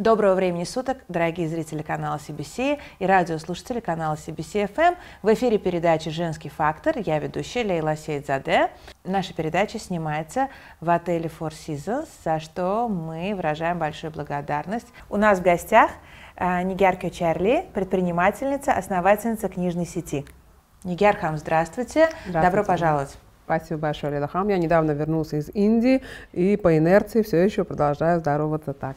Доброго времени суток, дорогие зрители канала CBC и радиослушатели канала CBC FM. В эфире передача «Женский фактор». Я ведущая Лейла Сейдзаде. Наша передача снимается в отеле Four Seasons, за что мы выражаем большую благодарность. У нас в гостях а, Нигяр Чарли, предпринимательница, основательница книжной сети. Нигяр Хам, здравствуйте. здравствуйте. Добро пожаловать. Спасибо большое, Лейла Хам. Я недавно вернулся из Индии и по инерции все еще продолжаю здороваться так.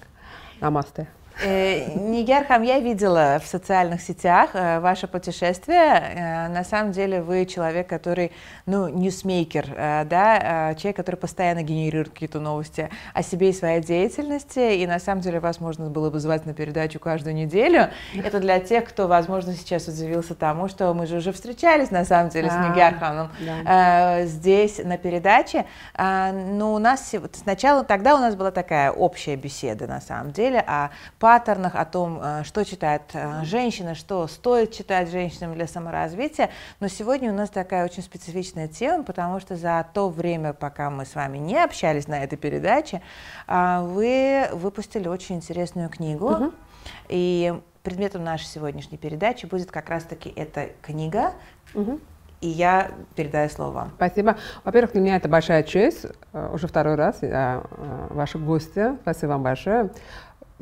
Намасте. Э, Нигяр-ханум, я видела в социальных сетях э, ваше путешествие. Э, на самом деле вы человек, который, ну, ньюсмейкер, да, человек, который постоянно генерирует какие-то новости о себе и своей деятельности. И на самом деле вас можно было бы звать на передачу каждую неделю. Это для тех, кто, возможно, сейчас удивился тому, что мы же уже встречались, на самом деле, с Нигяр-ханум да. здесь на передаче. Но у нас сначала, тогда у нас была такая общая беседа, на самом деле, о паттернах, о том, э, что читает э, женщина, что стоит читать женщинам для саморазвития. Но сегодня у нас такая очень специфичная тема, потому что за то время, пока мы с вами не общались на этой передаче, э, вы выпустили очень интересную книгу. Угу. И предметом нашей сегодняшней передачи будет как раз-таки эта книга. Угу. И я передаю слово вам. Спасибо. Во-первых, для меня это большая честь. Уже второй раз я ваша гостья. Спасибо вам большое.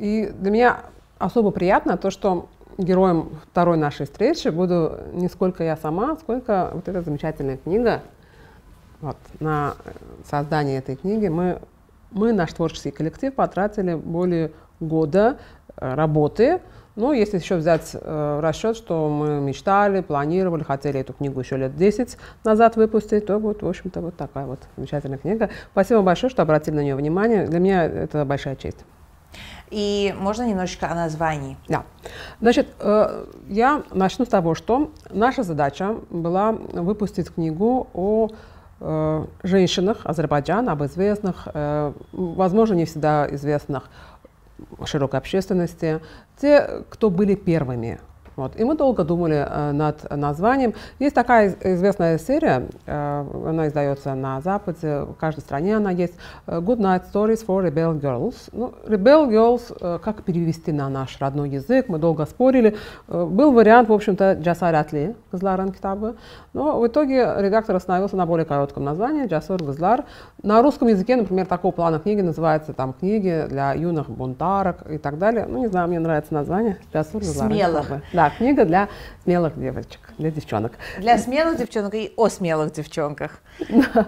И для меня особо приятно то, что героем второй нашей встречи буду не сколько я сама, сколько вот эта замечательная книга. Вот, на создание этой книги мы, мы, наш творческий коллектив, потратили более года э, работы. Ну, если еще взять э, расчет, что мы мечтали, планировали, хотели эту книгу еще лет 10 назад выпустить, то вот, в общем-то, вот такая вот замечательная книга. Спасибо большое, что обратили на нее внимание. Для меня это большая честь. И можно немножечко о названии? Да. Значит, э, я начну с того, что наша задача была выпустить книгу о э, женщинах Азербайджана, об известных, э, возможно, не всегда известных широкой общественности, те, кто были первыми вот. И мы долго думали э, над названием. Есть такая известная серия, э, она издается на Западе, в каждой стране она есть. Э, Good Night Stories for Rebel Girls. Ну, Rebel Girls, э, как перевести на наш родной язык, мы долго спорили. Э, был вариант, в общем-то, Джасар Атли, Газларан Китабы. Но в итоге редактор остановился на более коротком названии, Джасур Газлар. На русском языке, например, такого плана книги называется там книги для юных бунтарок и так далее. Ну, не знаю, мне нравится название. Джасур Газлар. Смелых. Да, книга для смелых девочек, для девчонок. Для смелых девчонок и о смелых девчонках.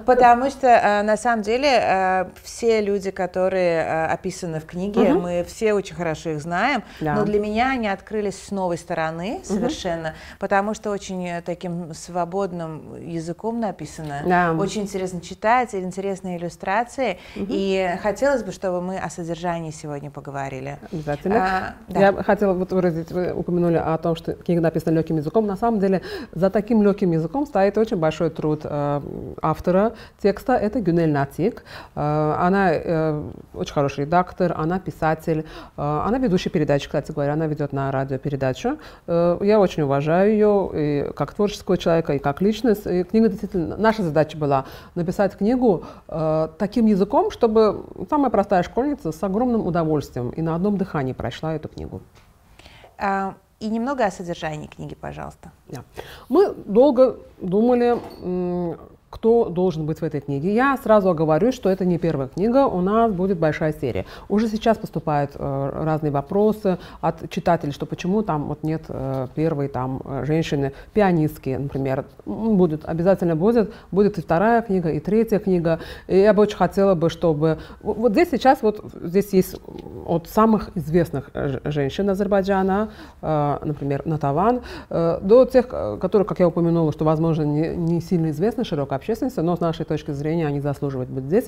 Потому что э, на самом деле э, все люди, которые э, описаны в книге, мы все очень хорошо их знаем, но для меня они открылись с новой стороны совершенно, потому что очень таким свободным языком написано, очень интересно читать, интересные иллюстрации, и хотелось бы, чтобы мы о содержании сегодня поговорили. Обязательно. А, Я хотела вот выразить, вы упомянули о том, что книга написана легким языком. На самом деле за таким легким языком стоит очень большой труд э, автора текста. Это Гюнель Натик. Э, она э, очень хороший редактор, она писатель, э, она ведущая передачи, кстати говоря, она ведет на радио передачу. Э, я очень уважаю ее и как творческого человека, и как личность. И книга действительно, наша задача была написать книгу э, таким языком, чтобы самая простая школьница с огромным удовольствием и на одном дыхании прочла эту книгу. А, и немного о содержании книги, пожалуйста. Да. Мы долго думали, кто должен быть в этой книге. Я сразу оговорюсь, что это не первая книга, у нас будет большая серия. Уже сейчас поступают э, разные вопросы от читателей, что почему там вот нет э, первой там э, женщины, пианистки, например. Будет, обязательно будет. Будет и вторая книга, и третья книга. И я бы очень хотела бы, чтобы... Вот здесь сейчас вот здесь есть от самых известных э, женщин Азербайджана, э, например, Натаван, э, до тех, э, которые, как я упомянула, что, возможно, не, не сильно известны широкой общественности, но с нашей точки зрения они заслуживают быть здесь.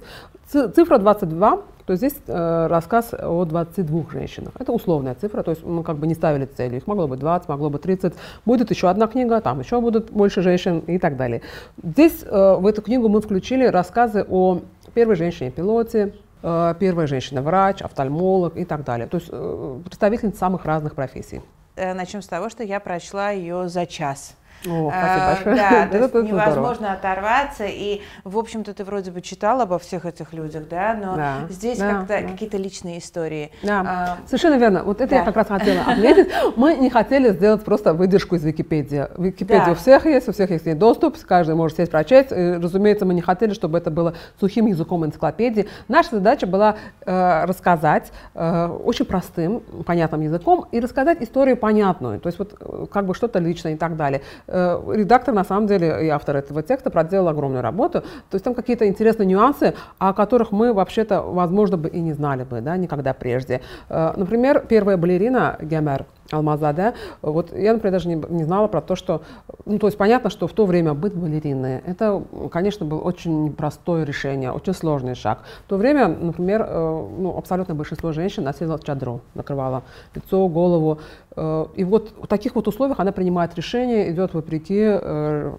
Цифра 22, то здесь э, рассказ о 22 женщинах. Это условная цифра, то есть мы как бы не ставили цели. Их могло быть 20, могло быть 30. Будет еще одна книга, там еще будут больше женщин и так далее. Здесь э, в эту книгу мы включили рассказы о первой женщине-пилоте, э, первая женщина-врач, офтальмолог и так далее. То есть э, самых разных профессий. Э, начнем с того, что я прочла ее за час. О, спасибо большое. Да, то есть невозможно оторваться. И, в общем-то, ты вроде бы читал обо всех этих людях, да, но здесь как-то какие-то личные истории. Да, а, совершенно верно. Вот это я как раз хотела отметить. Мы не хотели сделать просто выдержку из Википедии. Википедия у всех есть, у всех есть доступ, каждый может сесть прочесть. И, разумеется, мы не хотели, чтобы это было сухим языком энциклопедии. Наша задача была э, рассказать э, очень простым, понятным языком и рассказать историю понятную. То есть вот э, как бы что-то личное и так далее. Э, редактор, на самом деле, и автор этого текста проделал огромную работу. То есть там какие-то интересные нюансы, о которых мы вообще-то, возможно, бы и не знали бы, да, никогда прежде. Э, например, первая балерина Гемер, Алмазада. Вот я, например, даже не, не знала про то, что... Ну, то есть понятно, что в то время быть балериной, это, конечно, было очень непростое решение, очень сложный шаг. В то время, например, э, ну, абсолютно большинство женщин носило чадру, накрывало лицо, голову. Э, и вот в таких вот условиях она принимает решение, идет вопреки э,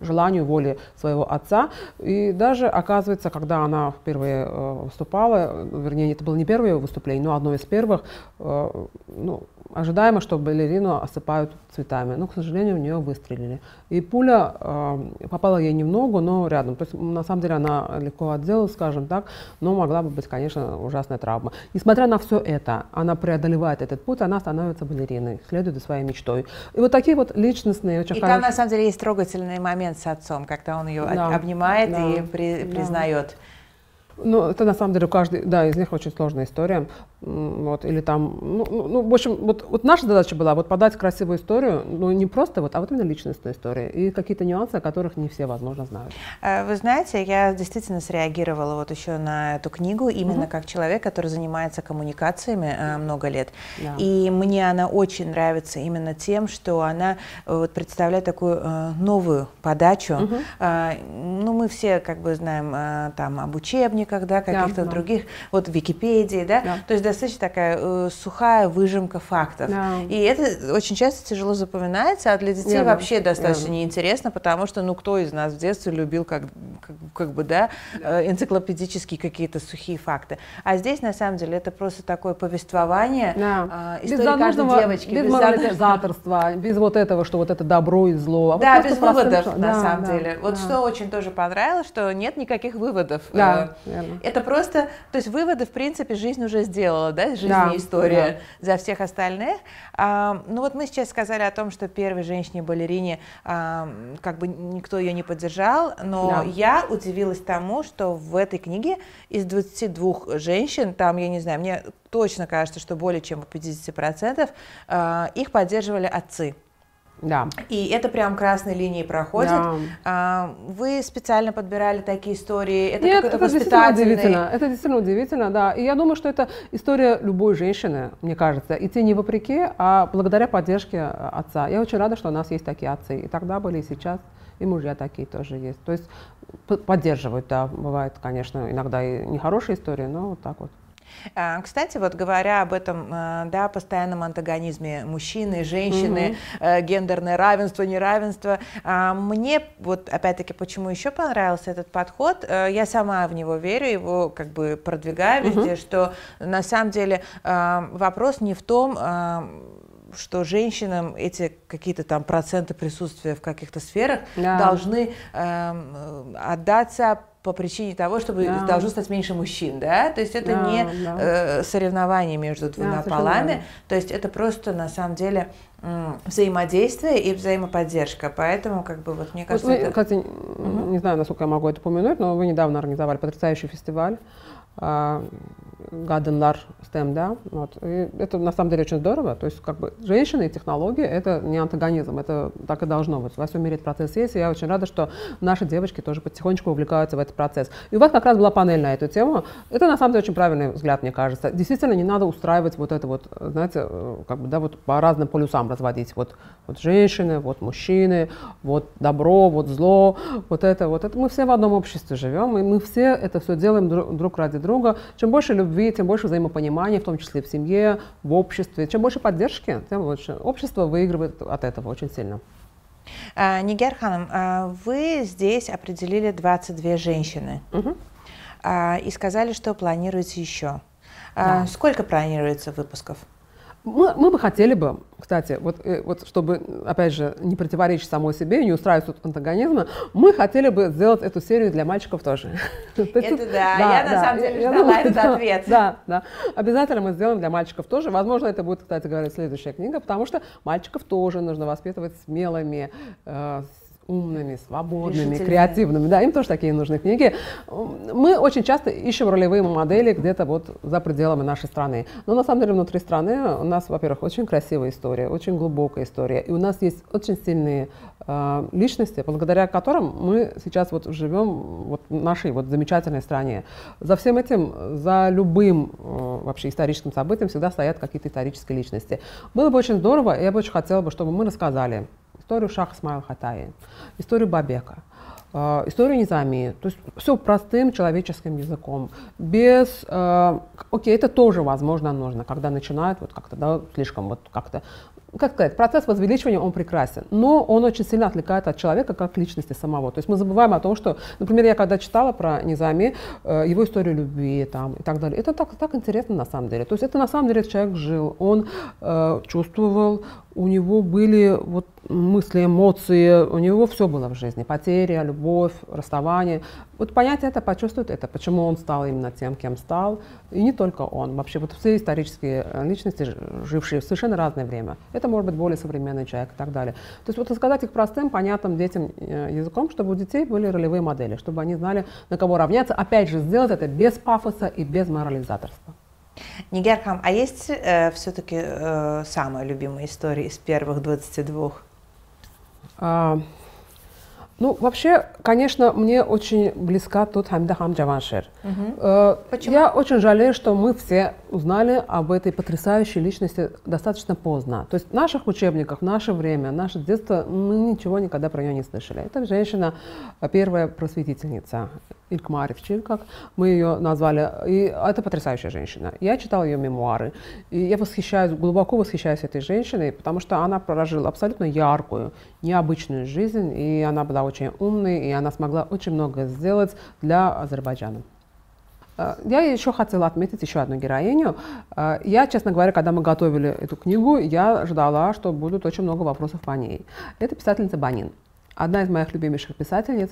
желанию, воле своего отца. И даже, оказывается, когда она впервые э, выступала, вернее, это было не первое выступление, но одно из первых, ну, ожидаемо, что балерину осыпают цветами. Но, к сожалению, у нее выстрелили. И пуля э, попала ей не в ногу, но рядом. То есть, на самом деле, она легко отделалась, скажем так, но могла бы быть, конечно, ужасная травма. Несмотря на все это, она преодолевает этот путь, она становится балериной, следует за своей мечтой. И вот такие вот личностные, очень И хорошие... там, на самом деле, есть трогательный момент с отцом, когда он ее да, обнимает да, и при, да. признает. Ну, это на самом деле у каждой, да, из них очень сложная история. Вот, или там, ну, ну, ну, в общем, вот, вот наша задача была вот подать красивую историю, но не просто вот, а вот именно личностную историю и какие-то нюансы, о которых не все, возможно, знают. Э, вы знаете, я действительно среагировала вот еще на эту книгу именно угу. как человек, который занимается коммуникациями э, много лет. Да. И мне она очень нравится именно тем, что она э, вот, представляет такую новую подачу. Угу. Ну, мы все как бы знаем там об учебниках, да, каких-то да, других, да. вот в Википедии, да, да. то есть достаточно такая э, сухая выжимка фактов. Да. И это очень часто тяжело запоминается, а для детей Верно. вообще достаточно Верно. неинтересно, потому что, ну, кто из нас в детстве любил, как, как, как бы, да, да. Э, энциклопедические какие-то сухие факты. А здесь, на самом деле, это просто такое повествование да. э, истории без каждой девочки. Без, без морализаторства, без вот этого, что вот это добро и зло. А да, вот без выводов, на да, самом да, деле. Вот да. что очень тоже понравилось, что нет никаких выводов. Да, э, верно. Это просто, то есть выводы, в принципе, жизнь уже сделала да, жизнь да, и история да. за всех остальных. А, ну вот мы сейчас сказали о том, что первой женщине-балерине а, как бы никто ее не поддержал, но да. я удивилась тому, что в этой книге из 22 женщин, там, я не знаю, мне точно кажется, что более чем 50% а, их поддерживали отцы. Да. И это прям красной линией проходит. Да. А, вы специально подбирали такие истории? Это Нет, это действительно удивительно. Это действительно удивительно, да. И я думаю, что это история любой женщины, мне кажется. Идти не вопреки, а благодаря поддержке отца. Я очень рада, что у нас есть такие отцы. И тогда были, и сейчас. И мужья такие тоже есть. То есть поддерживают, да. Бывает, конечно, иногда и нехорошие истории, но вот так вот. А, кстати, вот говоря об этом, э, да, постоянном антагонизме мужчины, женщины, угу. гендерное равенство, неравенство, а, мне вот опять-таки почему еще понравился этот подход, э, я сама в него верю, его как бы продвигаю везде, угу. что на самом деле вопрос не в том, что женщинам эти какие-то там проценты присутствия в каких-то сферах да. должны э, отдаться по причине того, чтобы да. должно стать меньше мужчин, да, то есть это да, не да. Э, соревнование между двумя да, полами, то есть это просто на самом деле взаимодействие и взаимоподдержка, поэтому как бы вот мне кажется, вот вы, это... кстати, угу. не знаю, насколько я могу это упомянуть, но вы недавно организовали потрясающий фестиваль Гаденлар STEM, вот. И это на самом деле очень здорово, то есть как бы женщины и технологии это не антагонизм, это так и должно быть. Во всем мире этот процесс есть, и я очень рада, что наши девочки тоже потихонечку увлекаются в этот процесс. И у вас как раз была панель на эту тему. Это на самом деле очень правильный взгляд, мне кажется. Действительно, не надо устраивать вот это вот, знаете, как бы, да, вот по разным полюсам разводить. Вот, вот женщины, вот мужчины, вот добро, вот зло, вот это, вот это. Мы все в одном обществе живем, и мы все это все делаем друг, ради друга. Чем больше любви, тем больше взаимопонимания, в том числе в семье, в обществе. Чем больше поддержки, тем больше. Общество выигрывает от этого очень сильно. А, Нигер Ханом, а вы здесь определили 22 женщины угу. и сказали, что планируете еще. Да. Сколько планируется выпусков? Мы, мы бы хотели бы, кстати, вот, э, вот чтобы, опять же, не противоречить самой себе, не устраивать тут антагонизма, мы хотели бы сделать эту серию для мальчиков тоже. Это да, я на самом деле ждала этот ответ. Да, да. Обязательно мы сделаем для мальчиков тоже. Возможно, это будет, кстати говоря, следующая книга, потому что мальчиков тоже нужно воспитывать смелыми, э, умными, свободными, креативными. Да, им тоже такие нужны книги. Мы очень часто ищем ролевые модели где-то вот за пределами нашей страны. Но на самом деле внутри страны у нас, во-первых, очень красивая история, очень глубокая история. И у нас есть очень сильные э, личности, благодаря которым мы сейчас вот живем вот в нашей вот замечательной стране. За всем этим, за любым э, вообще историческим событием всегда стоят какие-то исторические личности. Было бы очень здорово, и я бы очень хотела бы, чтобы мы рассказали историю Шаха Смайл Хатаи, историю Бабека, э, историю Низами. То есть все простым человеческим языком. Без, э, окей, это тоже возможно нужно, когда начинают вот как-то, да, слишком вот как-то как сказать, процесс возвеличивания, он прекрасен, но он очень сильно отвлекает от человека как личности самого. То есть мы забываем о том, что, например, я когда читала про Низами, э, его историю любви там, и так далее, это так, так интересно на самом деле. То есть это на самом деле человек жил, он э, чувствовал, у него были вот мысли, эмоции, у него все было в жизни. Потеря, любовь, расставание. Вот понять это, почувствовать это, почему он стал именно тем, кем стал. И не только он. Вообще вот все исторические личности, жившие в совершенно разное время. Это может быть более современный человек и так далее. То есть вот рассказать их простым, понятным детям э, языком, чтобы у детей были ролевые модели, чтобы они знали, на кого равняться. Опять же, сделать это без пафоса и без морализаторства. Нигерхам, а есть э, все-таки э, самая любимая история из первых 22? А, ну, вообще, конечно, мне очень близка тут Хамида Хам Джаваншир. Угу. Э, Почему? Я очень жалею, что мы все узнали об этой потрясающей личности достаточно поздно. То есть в наших учебниках, в наше время, наше детство, мы ничего никогда про нее не слышали. Это женщина, первая просветительница, Илькмаревчи, как мы ее назвали. И это потрясающая женщина. Я читала ее мемуары, и я восхищаюсь, глубоко восхищаюсь этой женщиной, потому что она прожила абсолютно яркую, необычную жизнь, и она была очень умной, и она смогла очень много сделать для Азербайджана. Э, я еще хотела отметить еще одну героиню. Э, я, честно говоря, когда мы готовили эту книгу, я ждала, что будут очень много вопросов по ней. Это писательница Банин одна из моих любимейших писательниц.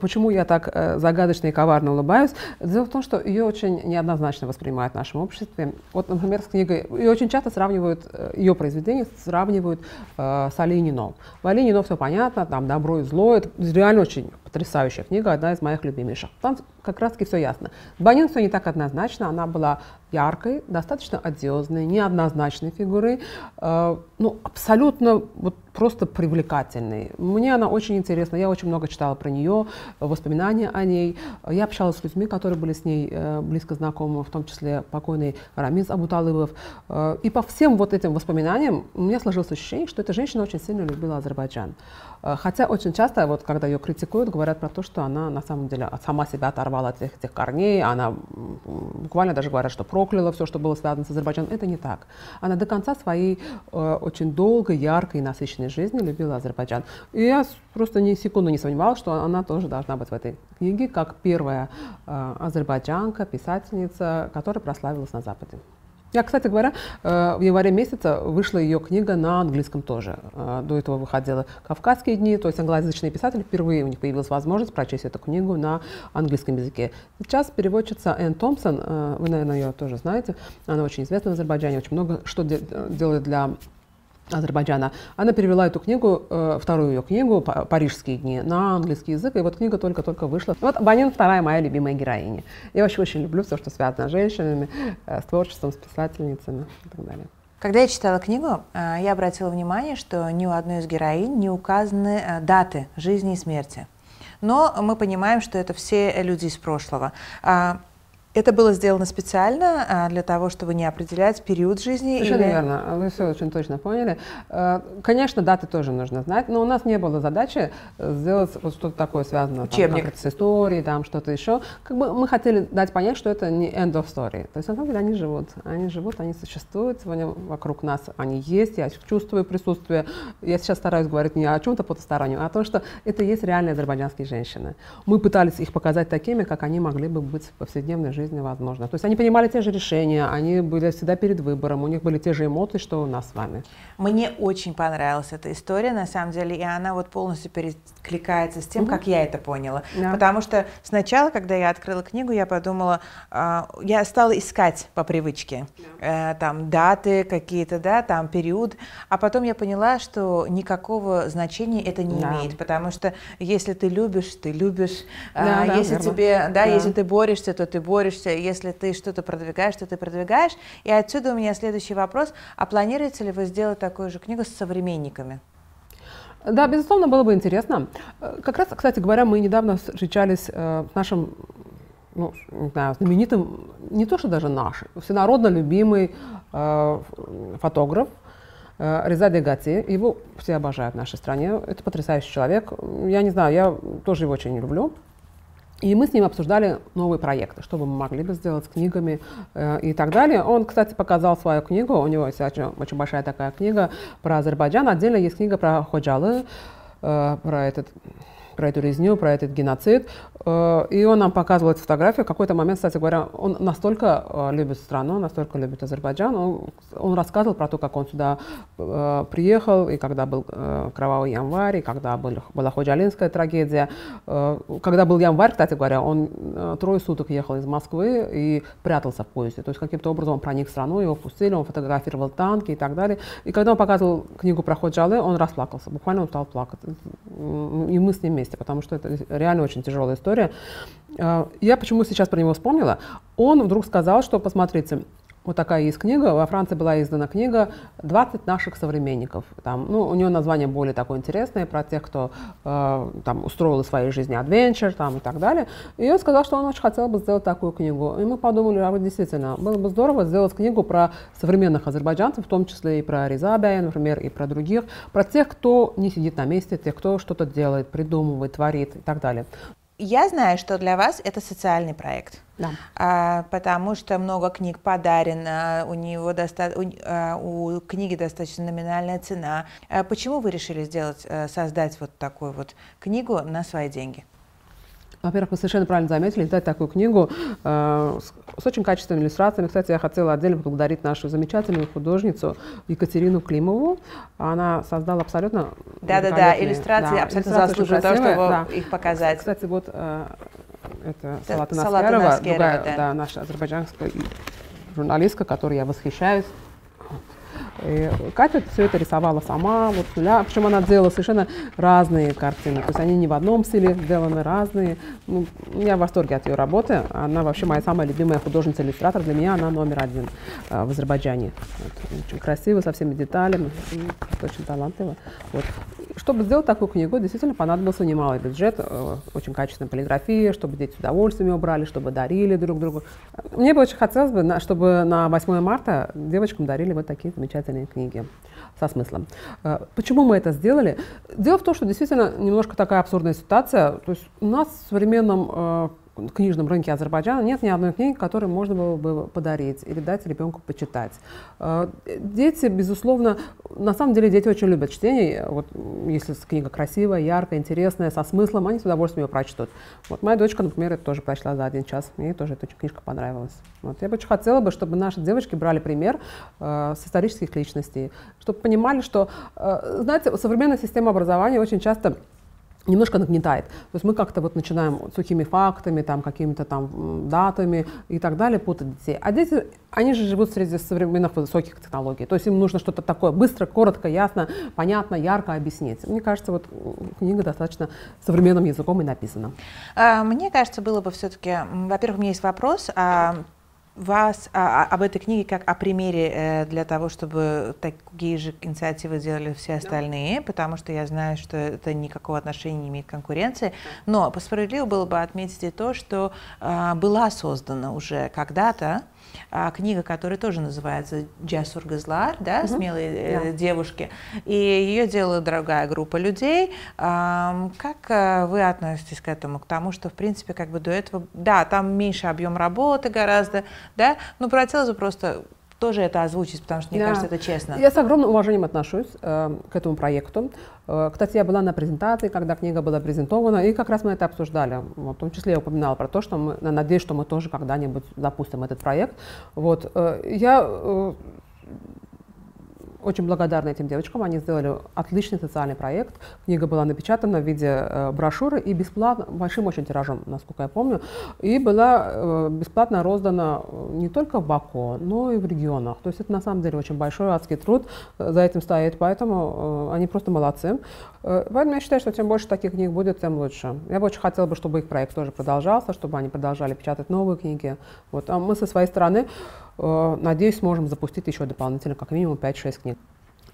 Почему я так э, загадочно и коварно улыбаюсь? Дело в том, что ее очень неоднозначно воспринимают в нашем обществе. Вот, например, с книгой, ее очень часто сравнивают, э, ее произведения сравнивают э, с Али Нино. В Али Нино все понятно, там добро и зло, это реально очень потрясающая книга, одна из моих любимейших. Там как раз-таки все ясно. Банин все не так однозначно, она была яркой, достаточно одиозной, неоднозначной фигурой, э, ну, абсолютно вот просто привлекательной. Мне она очень интересна, я очень много читала про нее, воспоминания о ней. Я общалась с людьми, которые были с ней э, близко знакомы, в том числе покойный Рамиз Абуталыбов. Э, и по всем вот этим воспоминаниям у меня сложилось ощущение, что эта женщина очень сильно любила Азербайджан. Э, хотя очень часто, вот, когда ее критикуют, говорят про то, что она на самом деле сама себя оторвала от этих, этих корней, она буквально даже говорят, что прокляла все, что было связано с Азербайджаном. Это не так. Она до конца своей э, очень долгой, яркой и насыщенной жизни любила Азербайджан. И я просто ни секунду не сомневалась, что она тоже должна быть в этой книге, как первая э, азербайджанка, писательница, которая прославилась на Западе. Я, кстати говоря, э, в январе месяце вышла ее книга на английском тоже. Э, до этого выходила «Кавказские дни», то есть англоязычные писатели, впервые у них появилась возможность прочесть эту книгу на английском языке. Сейчас переводчица Энн Томпсон, э, вы, наверное, ее тоже знаете, она очень известна в Азербайджане, очень много что делает для Азербайджана. Она перевела эту книгу, э, вторую ее книгу «Парижские дни» на английский язык, и вот книга только-только вышла. Вот Банин вторая моя любимая героиня. Я вообще очень люблю все, что связано с женщинами, э, с творчеством, с писательницами и так далее. Когда я читала книгу, э, я обратила внимание, что ни у одной из героинь не указаны даты жизни и смерти. Но мы понимаем, что это все люди из прошлого. Это было сделано специально а, для того, чтобы не определять период жизни? Совершенно или... верно. Вы все очень точно поняли. Э, конечно, даты тоже нужно знать, но у нас не было задачи сделать вот что-то такое связанное Учебник. Там, с историей, там что-то еще. Как бы мы хотели дать понять, что это не end of story. То есть на самом деле они живут. Они живут, они существуют, сегодня вокруг нас они есть, я чувствую присутствие. Я сейчас стараюсь говорить не о чем-то потустороннем, а о том, что это есть реальные азербайджанские женщины. Мы пытались их показать такими, как они могли бы быть в повседневной жизни жизни возможно. То есть они принимали те же решения, они были всегда перед выбором, у них были те же эмоции, что у нас с вами. Мне очень понравилась эта история, на самом деле, и она вот полностью перекликается с тем, угу. как я это поняла. Да. Потому что сначала, когда я открыла книгу, я подумала, э, я стала искать по привычке да. э, там даты какие-то, да, там период, а потом я поняла, что никакого значения это не да. имеет, потому что если ты любишь, ты любишь, да, э, да, если верно. тебе, да, да, если ты борешься, то ты борешься, если ты что-то продвигаешь, то ты продвигаешь. И отсюда у меня следующий вопрос: а планируете ли вы сделать такую же книгу с современниками? Да, безусловно, было бы интересно. Э, как раз, кстати говоря, мы недавно встречались э, с нашим ну, не знаю, знаменитым, не то что даже наш, всенародно любимый э, фотограф э, Реза Дегати. Его все обожают в нашей стране. Это потрясающий человек. Я не знаю, я тоже его очень люблю. И мы с ним обсуждали новые проекты, что бы мы могли бы сделать с книгами э, и так далее. Он, кстати, показал свою книгу, у него есть очень, очень большая такая книга про Азербайджан. Отдельно есть книга про Ходжалы, э, про этот про эту резню, про этот геноцид. Э, и он нам показывал эту фотографию. В какой-то момент, кстати говоря, он настолько э, любит страну, настолько любит Азербайджан. Он, он рассказывал про то, как он сюда э, приехал, и когда был кровавый январь, и когда был, была ходжалинская трагедия. Когда был январь, кстати говоря, он трое суток ехал из Москвы и прятался в поезде. То есть каким-то образом он проник в страну, его пустили, он фотографировал танки и так далее. И когда он показывал книгу про Ходжалы, он расплакался. Буквально он стал плакать. И мы с ним вместе, потому что это реально очень тяжелая история. А, я почему сейчас про него вспомнила? Он вдруг сказал, что, посмотрите, вот такая есть книга. Во Франции была издана книга «20 наших современников». Там, ну, у нее название более такое интересное, про тех, кто э, там, устроил в своей жизни адвенчер там, и так далее. И он сказал, что он очень хотел бы сделать такую книгу. И мы подумали, а вот действительно, было бы здорово сделать книгу про современных азербайджанцев, в том числе и про Ризабия, например, и про других, про тех, кто не сидит на месте, тех, кто что-то делает, придумывает, творит и так далее. Я знаю, что для вас это социальный проект. Да. А, потому что много книг подарено, у него доста... у, а, у книги достаточно номинальная цена. А почему вы решили сделать, э, создать вот такую вот книгу на свои деньги? Во-первых, вы совершенно правильно заметили, издать такую книгу э, с, с очень качественными иллюстрациями. Кстати, я хотела отдельно поблагодарить нашу замечательную художницу Екатерину Климову. Она создала абсолютно Да-да-да, иллюстрации да, абсолютно заслуживают того, чтобы да. их показать. Кстати, вот э, это Салата Наскерова, другая, да. да, наша азербайджанская журналистка, которой я восхищаюсь. Катя все это рисовала сама, вот с нуля. Причем она делала совершенно разные картины. То есть они не в одном стиле сделаны, разные. Ну, я в восторге от ее работы. Она вообще моя самая любимая художница-иллюстратор. Для меня она номер один э, в Азербайджане. Вот. Очень красиво, со всеми деталями. Очень талантливо. Вот. Чтобы сделать такую книгу, действительно понадобился немалый бюджет, э, очень качественная полиграфия, чтобы дети с удовольствием ее брали, чтобы дарили друг другу. Мне бы очень хотелось бы, чтобы на 8 марта девочкам дарили вот такие замечательные книги со смыслом. Э, почему мы это сделали? Дело в том, что действительно немножко такая абсурдная ситуация. То есть у нас в современном э, книжном рынке Азербайджана нет ни одной книги, которую можно было бы подарить или дать ребенку почитать. Э, дети, безусловно, на самом деле дети очень любят чтение. Вот если книга красивая, яркая, интересная, со смыслом, они с удовольствием ее прочтут. Вот моя дочка, например, это тоже прочла за один час. Мне тоже эта книжка понравилась. Вот. Я бы очень хотела бы, чтобы наши девочки брали пример э, с исторических личностей, чтобы понимали, что, э, знаете, современная система образования очень часто немножко нагнетает. То есть мы как-то вот начинаем сухими фактами, там, какими-то там датами и так далее путать детей. А дети, они же живут среди современных высоких технологий. То есть им нужно что-то такое быстро, коротко, ясно, понятно, ярко объяснить. Мне кажется, вот книга достаточно современным языком и написана. А, мне кажется, было бы все-таки, во-первых, у меня есть вопрос, а вас а, а, об этой книге как о примере э, для того, чтобы такие же инициативы делали все остальные, да. потому что я знаю, что это никакого отношения не имеет к конкуренции. Но по справедливо было бы отметить и то, что э, была создана уже когда-то книга, которая тоже называется «Джасур Газлар», да, угу. «Смелые э, да. девушки», и ее делала другая группа людей. А, как а, вы относитесь к этому, к тому, что, в принципе, как бы до этого, да, там меньше объем работы гораздо, да, но хотелось бы просто тоже это озвучить, потому что, мне да. кажется, это честно. Я с огромным уважением отношусь э, к этому проекту. Э, кстати, я была на презентации, когда книга была презентована, и как раз мы это обсуждали. Вот, в том числе я упоминала про то, что мы, надеюсь, что мы тоже когда-нибудь запустим этот проект. Вот, э, я э, очень благодарна этим девочкам. Они сделали отличный социальный проект. Книга была напечатана в виде э, брошюры и бесплатно, большим очень тиражом, насколько я помню, и была э, бесплатно роздана э, не только в Баку, но и в регионах. То есть это на самом деле очень большой адский труд за этим стоит, поэтому они просто молодцы. Э, поэтому я считаю, что чем больше таких книг будет, тем лучше. Я бы очень хотела, бы, чтобы их проект тоже продолжался, чтобы они продолжали печатать новые книги. Вот. А мы со своей стороны Э, надеюсь, сможем запустить еще дополнительно, как минимум 5-6 книг.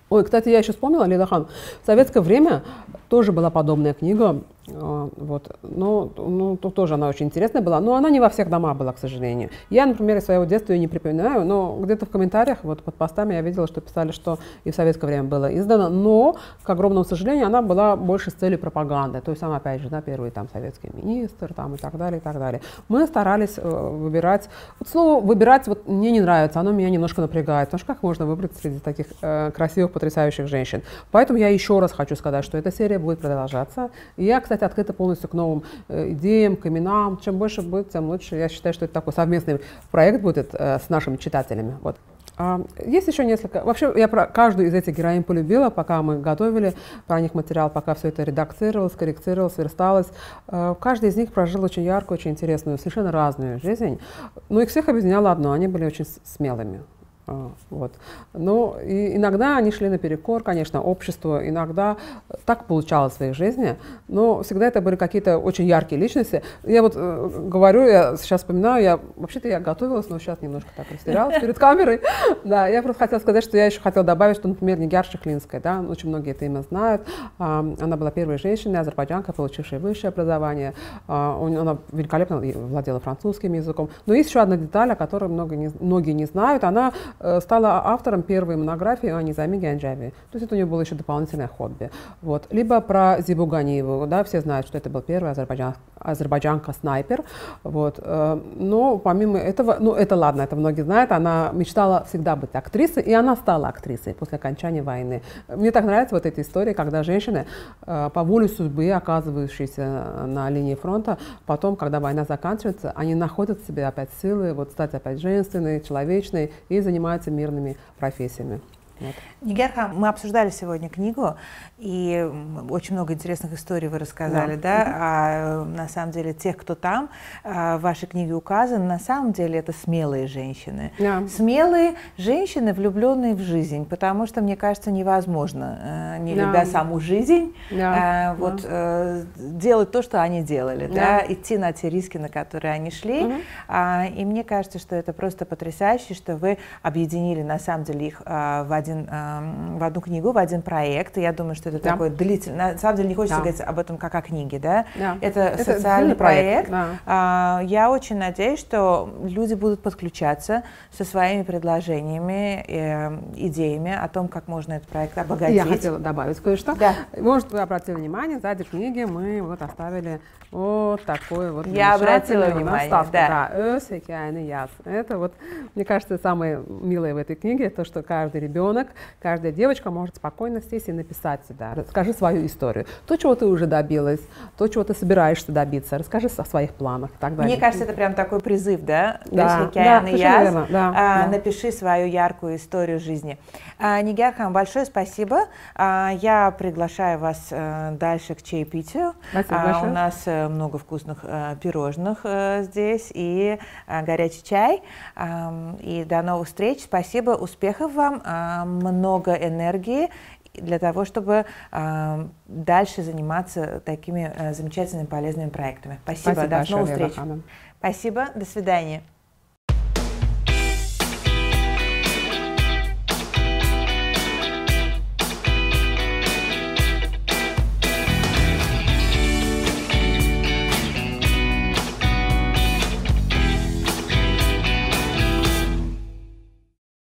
Ой, кстати, я еще вспомнила, Лидахан, в советское время тоже была подобная книга вот. Ну, ну, тут тоже она очень интересная была, но она не во всех домах была, к сожалению. Я, например, из своего детства ее не припоминаю, но где-то в комментариях, вот под постами я видела, что писали, что и в советское время было издано, но, к огромному сожалению, она была больше с целью пропаганды. То есть она, опять же, да, первый там советский министр там, и так далее, и так далее. Мы старались э, выбирать, вот слово выбирать вот мне не нравится, оно меня немножко напрягает, потому что как можно выбрать среди таких э, красивых, потрясающих женщин. Поэтому я еще раз хочу сказать, что эта серия будет продолжаться. И я, кстати, открыта полностью к новым э, идеям, к именам. Чем больше будет, тем лучше. Я считаю, что это такой совместный проект будет э, с нашими читателями. Вот. А, есть еще несколько. Вообще, я про каждую из этих героинь полюбила, пока мы готовили про них материал, пока все это редактировалось, корректировалось, версталось. А, каждый из них прожил очень яркую, очень интересную, совершенно разную жизнь. Но их всех объединяло одно, они были очень смелыми. А, вот. Но и иногда они шли наперекор, конечно, обществу, иногда так получалось в своей жизни, но всегда это были какие-то очень яркие личности. Я вот э, говорю, я сейчас вспоминаю, я вообще-то я готовилась, но сейчас немножко так растерялась перед камерой. Да, я просто хотела сказать, что я еще хотела добавить, что, например, Нигяр Шахлинская, да, очень многие это имя знают. А, она была первой женщиной, азербайджанка, получившая высшее образование. А, она великолепно владела французским языком. Но есть еще одна деталь, о которой много не, многие не знают. Она стала автором первой монографии о Низаме Гянджаве. То есть это у нее было еще дополнительное хобби. Вот. Либо про Зибу Ганиеву. Да, все знают, что это был первый азербайджан, азербайджанка-снайпер. Вот. Э, но помимо этого, ну это ладно, это многие знают, она мечтала всегда быть актрисой, и она стала актрисой после окончания войны. Мне так нравятся вот эти истории, когда женщины э, по воле судьбы, оказывающиеся на линии фронта, потом, когда война заканчивается, они находят в себе опять силы вот стать опять женственной, человечной и занимаются мирными профессиями. Вот. Нигерха, мы обсуждали сегодня книгу, и очень много интересных историй вы рассказали, да, да? А на самом деле тех, кто там, а, в вашей книге указан, на самом деле это смелые женщины. Да. Смелые женщины, влюбленные в жизнь, потому что, мне кажется, невозможно, э, не да. любя саму жизнь, да. Э, вот да. делать то, что они делали, да. да, идти на те риски, на которые они шли. Угу. И мне кажется, что это просто потрясающе, что вы объединили, на самом деле, их в один в одну книгу, в один проект. И я думаю, что это да. такой длительный. На самом деле не хочется да. говорить об этом как о книге, да? да. Это, это социальный проект. проект. Да. А, я очень надеюсь, что люди будут подключаться со своими предложениями, э, идеями о том, как можно этот проект обогатить. Я хотела добавить кое-что. Да. Может, вы обратили внимание, сзади книги мы вот оставили вот такой вот Я обратила внимание, вставку, да. да. Это вот, мне кажется, самое милое в этой книге, то, что каждый ребенок каждая девочка может спокойно сесть и написать сюда. Расскажи свою историю. То, чего ты уже добилась, то, чего ты собираешься добиться. Расскажи о своих планах и так далее. Мне кажется, это прям такой призыв, да? Да, да, да, Яс, да, а, да. Напиши свою яркую историю жизни. А, Нигерхан, большое спасибо. А, я приглашаю вас а, дальше к чаепитию. Спасибо а, большое. У нас а, много вкусных а, пирожных а, здесь и а, горячий чай. А, и до новых встреч. Спасибо, успехов вам. А, много энергии для того, чтобы э, дальше заниматься такими э, замечательными полезными проектами. Спасибо, Спасибо до новых встреч. Спасибо, до свидания.